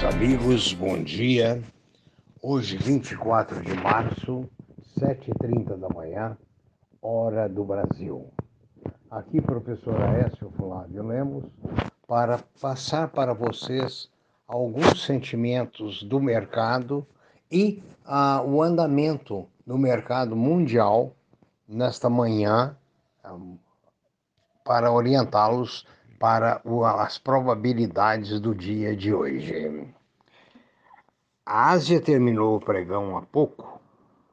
amigos, bom dia. Hoje, 24 de março, 7h30 da manhã, hora do Brasil. Aqui, professor Aécio Flávio Lemos, para passar para vocês alguns sentimentos do mercado e ah, o andamento do mercado mundial nesta manhã, ah, para orientá-los para as probabilidades do dia de hoje. A Ásia terminou o pregão há pouco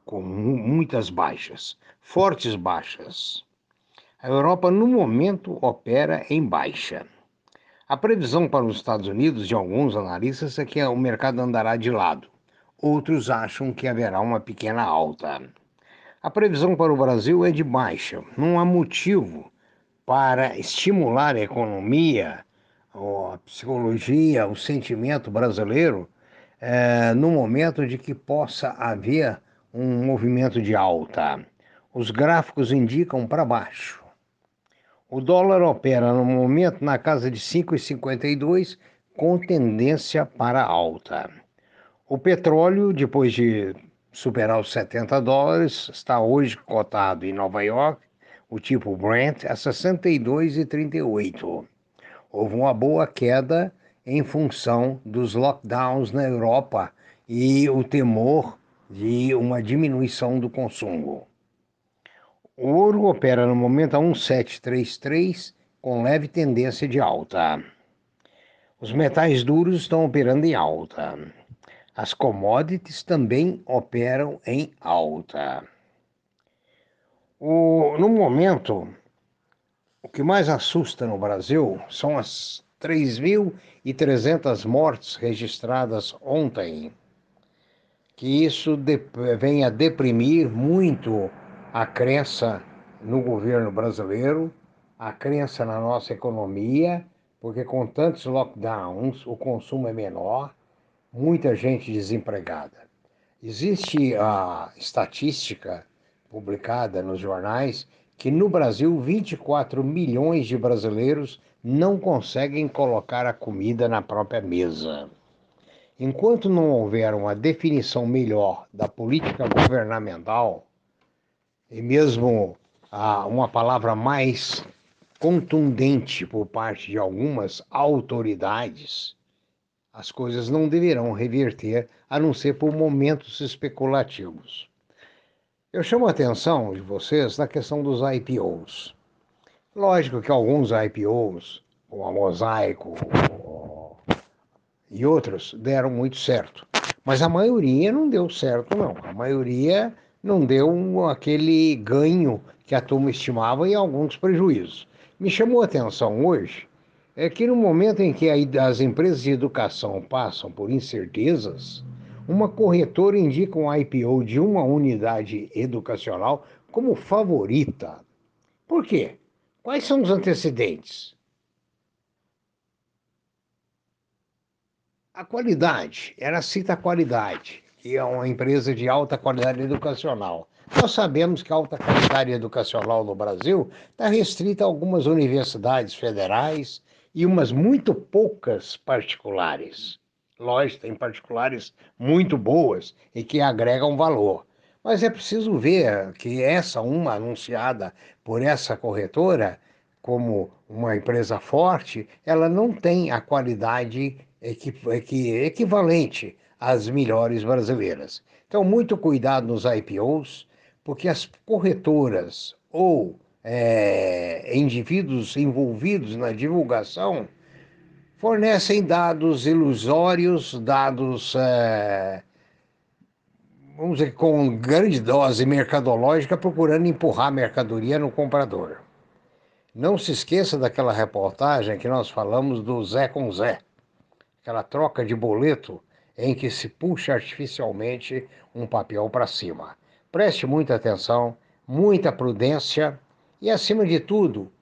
com muitas baixas, fortes baixas. A Europa, no momento, opera em baixa. A previsão para os Estados Unidos de alguns analistas é que o mercado andará de lado. Outros acham que haverá uma pequena alta. A previsão para o Brasil é de baixa. Não há motivo para estimular a economia, a psicologia, o sentimento brasileiro, é, no momento de que possa haver um movimento de alta. Os gráficos indicam para baixo. O dólar opera no momento na casa de 5,52 com tendência para alta. O petróleo, depois de superar os 70 dólares, está hoje cotado em Nova York o tipo Brent a 62,38. Houve uma boa queda em função dos lockdowns na Europa e o temor de uma diminuição do consumo. O ouro opera no momento a 1733 com leve tendência de alta. Os metais duros estão operando em alta. As commodities também operam em alta. O, no momento, o que mais assusta no Brasil são as 3.300 mortes registradas ontem, que isso de, vem a deprimir muito a crença no governo brasileiro, a crença na nossa economia, porque com tantos lockdowns o consumo é menor, muita gente desempregada. Existe a estatística publicada nos jornais que no Brasil 24 milhões de brasileiros não conseguem colocar a comida na própria mesa. Enquanto não houver uma definição melhor da política governamental, e mesmo ah, uma palavra mais contundente por parte de algumas autoridades, as coisas não deverão reverter a não ser por momentos especulativos. Eu chamo a atenção de vocês na questão dos IPOs. Lógico que alguns IPOs, como a Mosaico e outros, deram muito certo. Mas a maioria não deu certo, não. A maioria não deu aquele ganho que a turma estimava e alguns prejuízos. Me chamou a atenção hoje é que no momento em que as empresas de educação passam por incertezas, uma corretora indica um IPO de uma unidade educacional como favorita. Por quê? Quais são os antecedentes? A qualidade, ela cita a qualidade, que é uma empresa de alta qualidade educacional. Nós sabemos que a alta qualidade educacional no Brasil está restrita a algumas universidades federais e umas muito poucas particulares. Lógico, tem particulares muito boas e que agregam valor. Mas é preciso ver que essa uma anunciada por essa corretora como uma empresa forte, ela não tem a qualidade equi equi equivalente às melhores brasileiras. Então, muito cuidado nos IPOs, porque as corretoras ou é, indivíduos envolvidos na divulgação fornecem dados ilusórios, dados, é, vamos dizer, com grande dose mercadológica, procurando empurrar mercadoria no comprador. Não se esqueça daquela reportagem que nós falamos do Zé com Zé, aquela troca de boleto em que se puxa artificialmente um papel para cima. Preste muita atenção, muita prudência e, acima de tudo,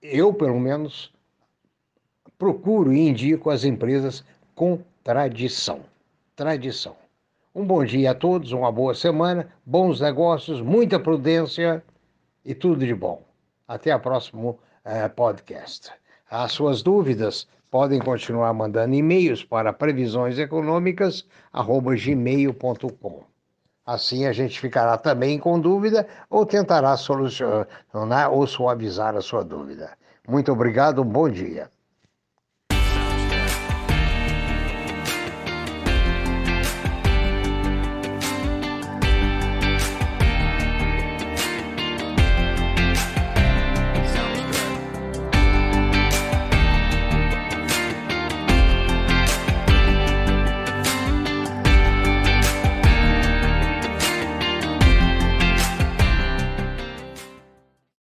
eu, pelo menos, procuro e indico as empresas com tradição. Tradição. Um bom dia a todos, uma boa semana, bons negócios, muita prudência e tudo de bom. Até o próximo eh, podcast. As suas dúvidas podem continuar mandando e-mails para previsioneseconômicas@gmail.com. Assim a gente ficará também com dúvida ou tentará solucionar ou suavizar a sua dúvida. Muito obrigado, bom dia.